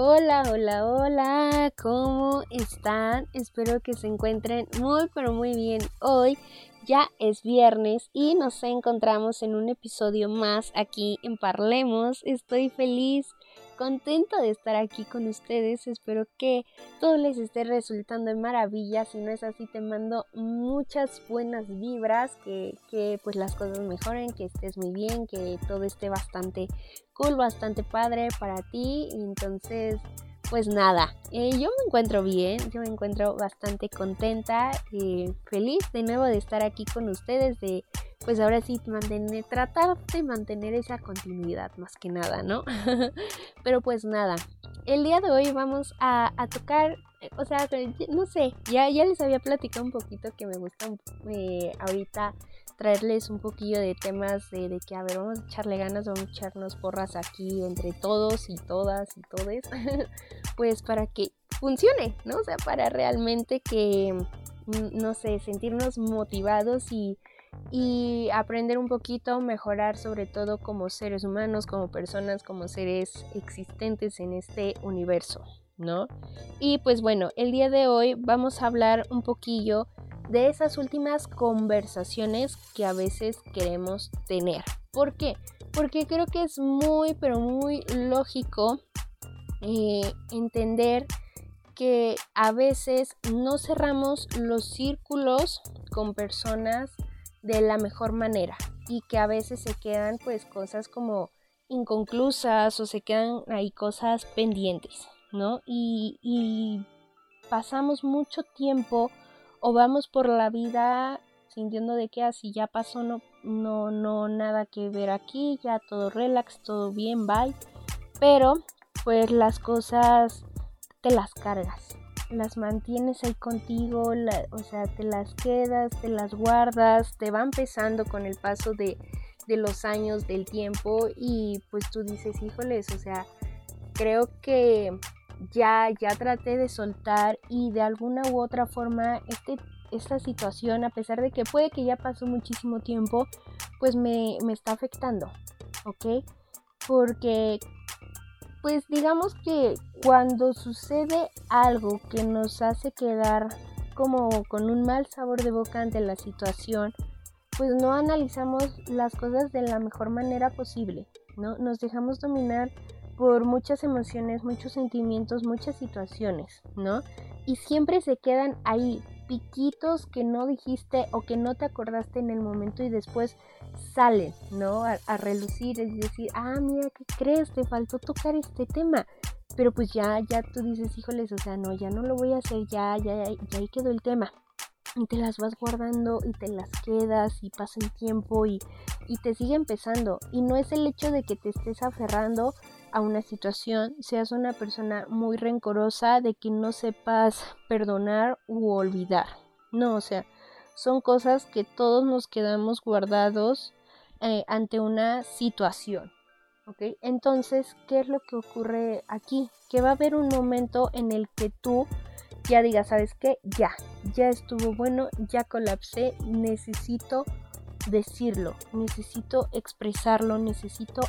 Hola, hola, hola, ¿cómo están? Espero que se encuentren muy, pero muy bien hoy. Ya es viernes y nos encontramos en un episodio más aquí en Parlemos. Estoy feliz contenta de estar aquí con ustedes. Espero que todo les esté resultando de maravilla. Si no es así, te mando muchas buenas vibras, que, que pues las cosas mejoren, que estés muy bien, que todo esté bastante cool, bastante padre para ti. Entonces, pues nada, eh, yo me encuentro bien, yo me encuentro bastante contenta y feliz de nuevo de estar aquí con ustedes, de pues ahora sí mantener, tratar de mantener esa continuidad más que nada, ¿no? Pero pues nada, el día de hoy vamos a, tocar, o sea, no sé, ya, ya les había platicado un poquito que me gusta eh, ahorita traerles un poquillo de temas de, de, que, a ver, vamos a echarle ganas, vamos a echarnos porras aquí entre todos y todas y todes, pues para que funcione, ¿no? O sea, para realmente que, mm, no sé, sentirnos motivados y y aprender un poquito, mejorar sobre todo como seres humanos, como personas, como seres existentes en este universo, ¿no? Y pues bueno, el día de hoy vamos a hablar un poquillo de esas últimas conversaciones que a veces queremos tener. ¿Por qué? Porque creo que es muy, pero muy lógico eh, entender que a veces no cerramos los círculos con personas de la mejor manera y que a veces se quedan pues cosas como inconclusas o se quedan ahí cosas pendientes, ¿no? Y, y pasamos mucho tiempo o vamos por la vida sintiendo de que así ya pasó, no, no, no, nada que ver aquí, ya todo relax, todo bien, bye. Pero pues las cosas te las cargas, las mantienes ahí contigo, o sea, te las quedas, te las guardas, te van pesando con el paso de, de los años, del tiempo y pues tú dices, híjoles, o sea, creo que ya, ya traté de soltar y de alguna u otra forma este, esta situación, a pesar de que puede que ya pasó muchísimo tiempo, pues me, me está afectando, ¿ok? Porque pues digamos que cuando sucede algo que nos hace quedar como con un mal sabor de boca ante la situación, pues no analizamos las cosas de la mejor manera posible, ¿no? Nos dejamos dominar por muchas emociones, muchos sentimientos, muchas situaciones, ¿no? Y siempre se quedan ahí piquitos que no dijiste o que no te acordaste en el momento y después salen, ¿no? A, relucir, es decir, ah, mira, ¿qué crees? Te faltó tocar este tema. Pero pues ya, ya tú dices, híjoles, o sea, no, ya no lo voy a hacer, ya, ya, ya ahí quedó el tema. Y te las vas guardando y te las quedas y pasa el tiempo y, y te sigue empezando. Y no es el hecho de que te estés aferrando a una situación, seas una persona muy rencorosa, de que no sepas perdonar u olvidar. No, o sea, son cosas que todos nos quedamos guardados eh, ante una situación. Entonces, ¿qué es lo que ocurre aquí? Que va a haber un momento en el que tú ya digas, ¿sabes qué? Ya, ya estuvo bueno, ya colapsé, necesito decirlo, necesito expresarlo, necesito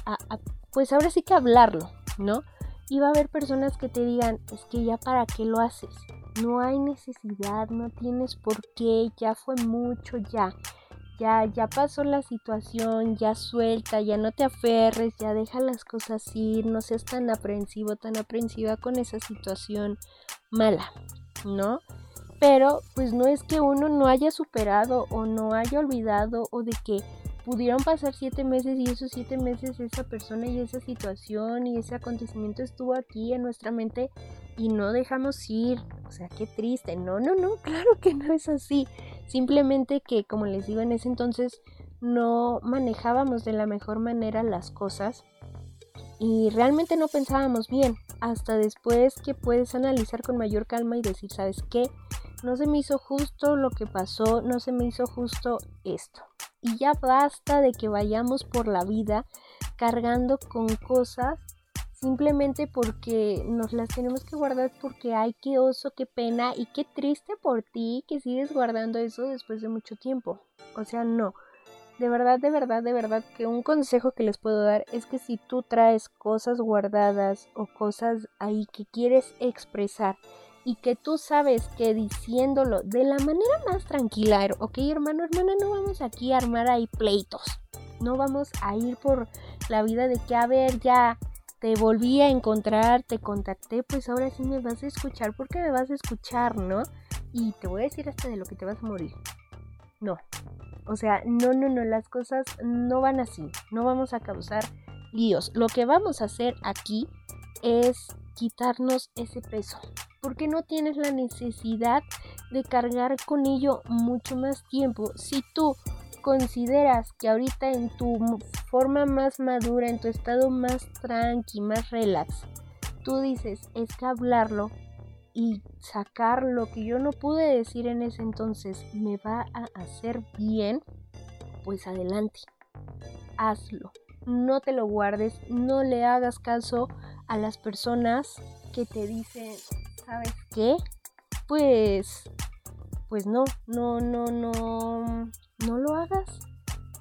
pues ahora sí que hablarlo, ¿no? Y va a haber personas que te digan, es que ya para qué lo haces, no hay necesidad, no tienes por qué, ya fue mucho, ya, ya, ya pasó la situación, ya suelta, ya no te aferres, ya deja las cosas ir, no seas tan aprensivo, tan aprensiva con esa situación mala, ¿no? Pero pues no es que uno no haya superado o no haya olvidado o de que pudieron pasar siete meses y esos siete meses esa persona y esa situación y ese acontecimiento estuvo aquí en nuestra mente y no dejamos ir. O sea, qué triste. No, no, no, claro que no es así. Simplemente que, como les digo, en ese entonces no manejábamos de la mejor manera las cosas y realmente no pensábamos bien. Hasta después que puedes analizar con mayor calma y decir, ¿sabes qué? No se me hizo justo lo que pasó, no se me hizo justo esto. Y ya basta de que vayamos por la vida cargando con cosas simplemente porque nos las tenemos que guardar porque ay, qué oso, qué pena y qué triste por ti que sigues guardando eso después de mucho tiempo. O sea, no. de verdad, de verdad, de verdad que un consejo que les puedo dar es que si tú traes cosas guardadas o cosas ahí que quieres expresar y que tú sabes que diciéndolo de la manera más tranquila, ok hermano, hermana, no vamos aquí a armar ahí pleitos, no vamos a ir por la vida de que a ver ya te volví a encontrar, te contacté, pues ahora sí me vas a escuchar porque me vas a escuchar, ¿no? Y te voy a decir hasta de lo que te vas a morir. No, o sea, no, no, no, las cosas no van así. No vamos a causar líos. Lo que vamos a hacer aquí es quitarnos ese peso. Porque no tienes la necesidad de cargar con ello mucho más tiempo. Si tú consideras que ahorita en tu forma más madura, en tu estado más tranqui, más relax, tú dices, es que hablarlo y sacar lo que yo no pude decir en ese entonces me va a hacer bien, pues adelante, hazlo. No te lo guardes, no le hagas caso a las personas que te dicen, ¿sabes qué? Pues, pues no, no, no, no, no lo hagas.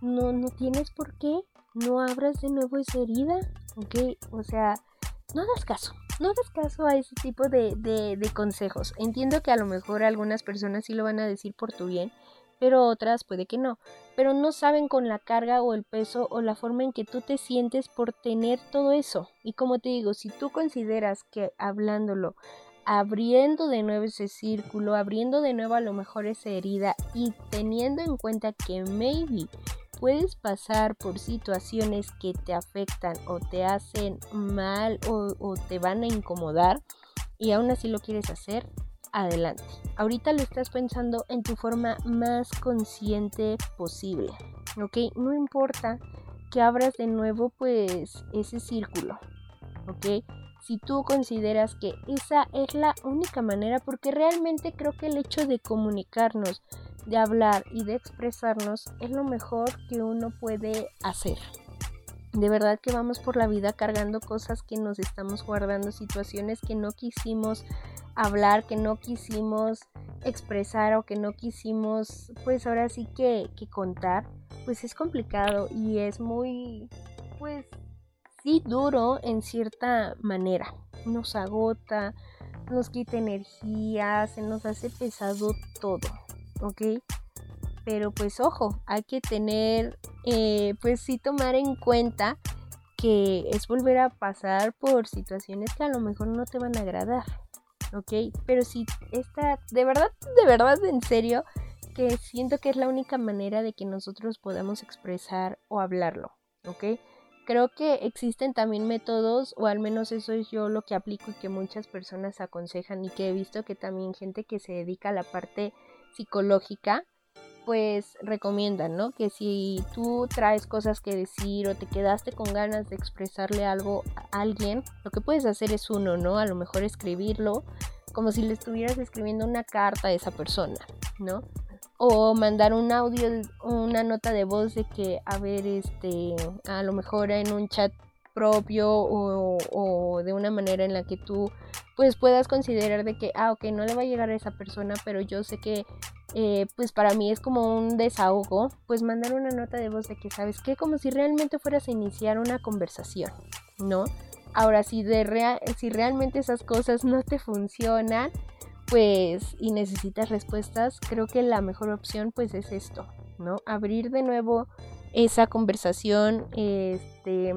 No, no tienes por qué. No abras de nuevo esa herida, ¿ok? O sea, no hagas caso no hagas caso a ese tipo de, de, consejos. Entiendo que a lo mejor algunas personas sí lo van a decir por tu bien, pero otras puede que no. Pero no saben con la carga o el peso o la forma en que tú te sientes por tener todo eso. Y como te digo, si tú consideras que hablándolo, abriendo de nuevo ese círculo, abriendo de nuevo a lo mejor esa herida y teniendo en cuenta que maybe puedes pasar por situaciones que te afectan o te hacen mal o, te van a incomodar y aún así lo quieres hacer, adelante. Ahorita lo estás pensando en tu forma más consciente posible, ¿ok? No importa que abras de nuevo pues ese círculo, ¿ok? Si tú consideras que esa es la única manera, porque realmente creo que el hecho de comunicarnos, de hablar y de expresarnos es lo mejor que uno puede hacer. De verdad que vamos por la vida cargando cosas que nos estamos guardando, situaciones que no quisimos hablar, que no quisimos expresar o que no quisimos, pues ahora sí que, que contar, pues es complicado y es muy, pues duro en cierta manera. Nos agota, nos quita energía, se nos hace pesado todo. ¿ok? Pero pues ojo, hay que tener, eh, pues sí tomar en cuenta que es volver a pasar por situaciones que a lo mejor no te van a agradar, ¿ok? Pero si esta, de verdad, de verdad, en serio, que siento que es la única manera de que nosotros podamos expresar o hablarlo, ¿ok? Creo que existen también métodos, o al menos eso es yo lo que aplico y que muchas personas aconsejan y que he visto que también gente que se dedica a la parte psicológica, pues recomiendan, ¿no? Que si tú traes cosas que decir o te quedaste con ganas de expresarle algo a alguien, lo que puedes hacer es uno, ¿no? A lo mejor escribirlo como si le estuvieras escribiendo una carta a esa persona, ¿no? O mandar un audio, una nota de voz de que, a ver, este, a lo mejor en un chat propio o, de una manera en la que tú pues puedas considerar de que, ah, ok, no le va a llegar a esa persona, pero yo sé que eh, pues para mí es como un desahogo, pues mandar una nota de voz de que, ¿sabes qué? Como si realmente fueras a iniciar una conversación, ¿no? Ahora, si, de si realmente esas cosas no te funcionan, pues, y necesitas respuestas, creo que la mejor opción, pues, es esto, ¿no? Abrir de nuevo esa conversación, este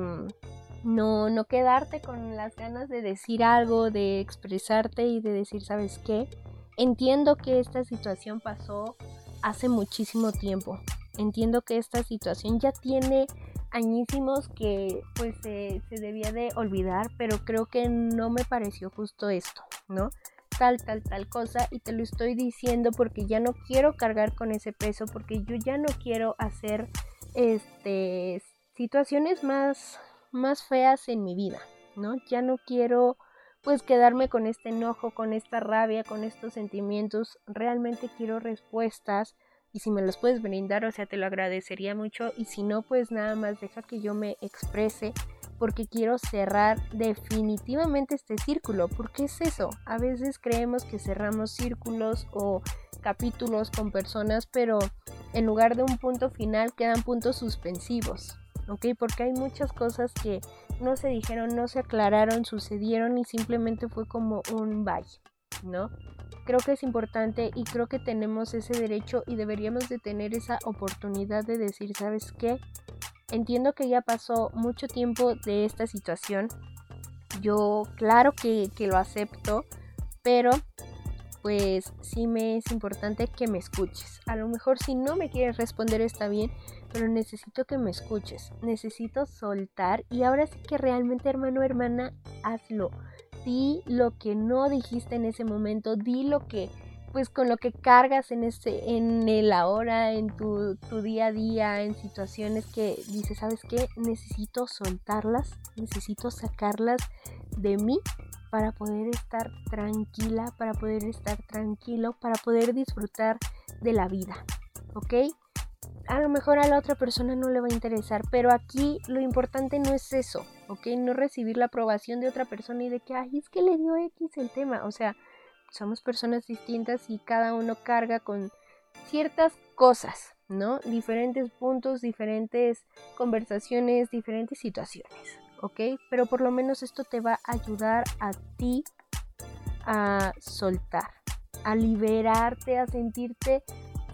no, no quedarte con las ganas de decir algo, de expresarte y de decir, ¿sabes qué? Entiendo que esta situación pasó hace muchísimo tiempo. Entiendo que esta situación ya tiene añísimos que pues se debía de olvidar, pero creo que no me pareció justo esto, ¿no? Tal, tal, tal cosa y te lo estoy diciendo porque ya no quiero cargar con ese peso, porque yo ya no quiero hacer este situaciones más más feas en mi vida, ¿no? Ya no quiero pues quedarme con este enojo, con esta rabia, con estos sentimientos. Realmente quiero respuestas y si me los puedes brindar, o sea, te lo agradecería mucho y si no, pues nada más deja que yo me exprese porque quiero cerrar definitivamente este círculo, porque es eso, a veces creemos que cerramos círculos o capítulos con personas, pero en lugar de un punto final quedan puntos suspensivos, ¿ok? Porque hay muchas cosas que no se dijeron, no se aclararon, sucedieron y simplemente fue como un bye, ¿no? Creo que es importante y creo que tenemos ese derecho y deberíamos de tener esa oportunidad de decir, ¿sabes qué? Entiendo que ya pasó mucho tiempo de esta situación. Yo claro que, que lo acepto, pero pues sí me es importante que me escuches. A lo mejor si no me quieres responder está bien, pero necesito que me escuches. Necesito soltar y ahora sí que realmente hermano hermana, hazlo. Di lo que no dijiste en ese momento, di lo que pues con lo que cargas en este en el ahora, en tu, tu día a día, en situaciones que dices, ¿sabes qué? Necesito soltarlas, necesito sacarlas de mí para poder estar tranquila, para poder estar tranquilo, para poder disfrutar de la vida, ¿ok? A lo mejor a la otra persona no le va a interesar, pero aquí lo importante no es eso, ¿ok? No recibir la aprobación de otra persona y de que, ay, es que le dio X el tema, o sea, somos personas distintas y cada uno carga con ciertas cosas, ¿no? Diferentes puntos, diferentes conversaciones, diferentes situaciones. ¿ok? Pero por lo menos esto te va a ayudar a ti a soltar, a liberarte, a sentirte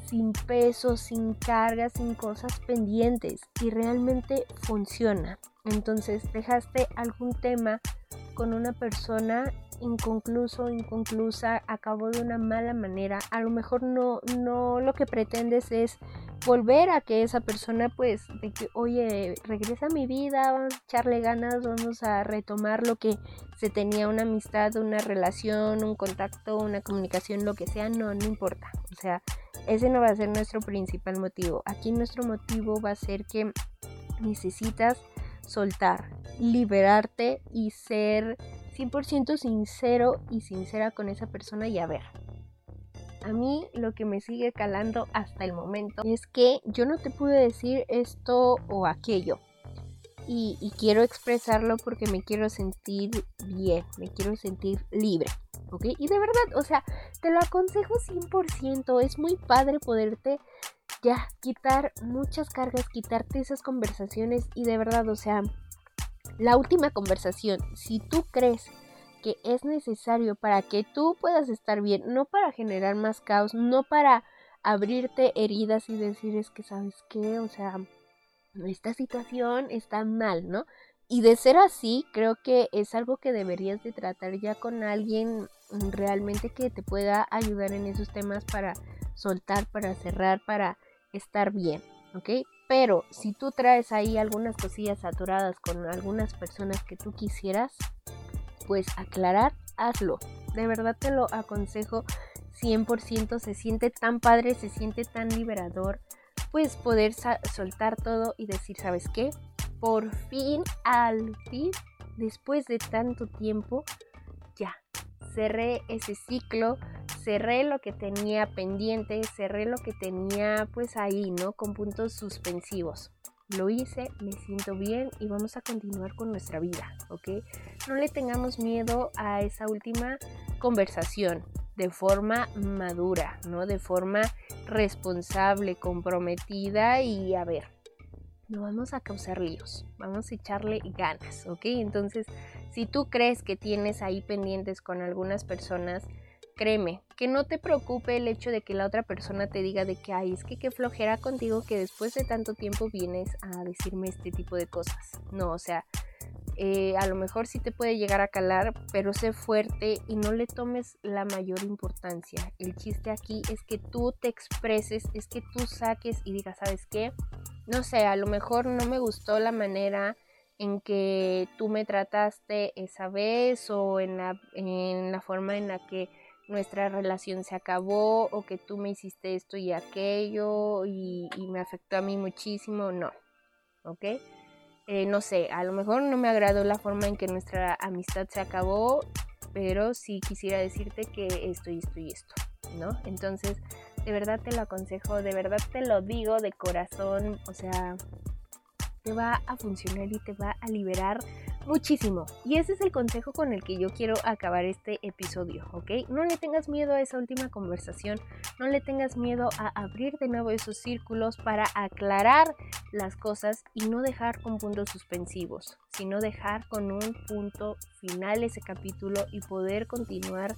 sin peso, sin carga, sin cosas pendientes y realmente funciona. Entonces dejaste algún tema con una persona inconcluso, inconclusa, acabó de una mala manera. A lo mejor no, no lo que pretendes es volver a que esa persona pues de que oye regresa a mi vida vamos a echarle ganas vamos a retomar lo que se tenía una amistad una relación un contacto una comunicación lo que sea no no importa o sea ese no va a ser nuestro principal motivo aquí nuestro motivo va a ser que necesitas soltar liberarte y ser 100% sincero y sincera con esa persona y a ver a mí lo que me sigue calando hasta el momento es que yo no te pude decir esto o aquello. Y, quiero expresarlo porque me quiero sentir bien, me quiero sentir libre. ¿Ok? Y de verdad, o sea, te lo aconsejo 100%. Es muy padre poderte ya quitar muchas cargas, quitarte esas conversaciones y de verdad, o sea, la última conversación, si tú crees que es necesario para que tú puedas estar bien, no para generar más caos, no para abrirte heridas y decir es que sabes qué, o sea, esta situación está mal, ¿no? Y de ser así, creo que es algo que deberías de tratar ya con alguien realmente que te pueda ayudar en esos temas para soltar, para cerrar, para estar bien, ¿ok? Pero si tú traes ahí algunas cosillas saturadas con algunas personas que tú quisieras, pues aclarar, hazlo. De verdad te lo aconsejo 100%. Se siente tan padre, se siente tan liberador. Pues poder soltar todo y decir, ¿sabes qué? Por fin, al fin, después de tanto tiempo, cerré ese ciclo, cerré lo que tenía pendiente, cerré lo que tenía pues ahí, ¿no? Con puntos suspensivos lo hice, me siento bien y vamos a continuar con nuestra vida, ¿ok? No le tengamos miedo a esa última conversación de forma madura, ¿no? De forma responsable, comprometida y a ver, no vamos a causar líos, vamos a echarle ganas, ¿ok? Entonces, si tú crees que tienes ahí pendientes con algunas personas, Créeme, que no te preocupe el hecho de que la otra persona te diga de que, ay, es que qué flojera contigo que después de tanto tiempo vienes a decirme este tipo de cosas. No, o sea, eh, a lo mejor sí te puede llegar a calar, pero sé fuerte y no le tomes la mayor importancia. El chiste aquí es que tú te expreses, es que tú saques y digas, ¿sabes qué? No sé, a lo mejor no me gustó la manera en que tú me trataste esa vez o en la, en la forma en la que nuestra relación se acabó o que tú me hiciste esto y aquello y, me afectó a mí muchísimo, no, ¿ok? Eh, no sé, a lo mejor no me agradó la forma en que nuestra amistad se acabó, pero sí quisiera decirte que esto y esto y esto, ¿no? Entonces, de verdad te lo aconsejo, de verdad te lo digo de corazón, o sea, te va a funcionar y te va a liberar muchísimo. Y ese es el consejo con el que yo quiero acabar este episodio, ¿ok? No le tengas miedo a esa última conversación, no le tengas miedo a abrir de nuevo esos círculos para aclarar las cosas y no dejar con puntos suspensivos, sino dejar con un punto final ese capítulo y poder continuar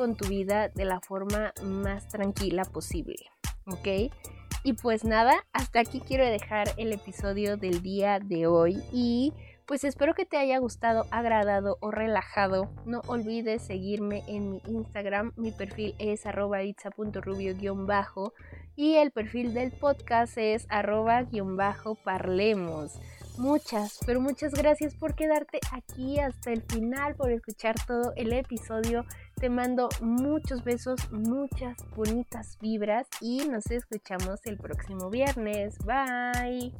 con tu vida de la forma más tranquila posible, ¿ok? Y pues nada, hasta aquí quiero dejar el episodio del día de hoy y pues espero que te haya gustado, agradado o relajado. No olvides seguirme en mi Instagram. Mi perfil es arroba itza.rubio-bajo y el perfil del podcast es arroba-parlemos. Muchas, pero muchas gracias por quedarte aquí hasta el final, por escuchar todo el episodio. Te mando muchos besos, muchas bonitas vibras y nos escuchamos el próximo viernes. Bye.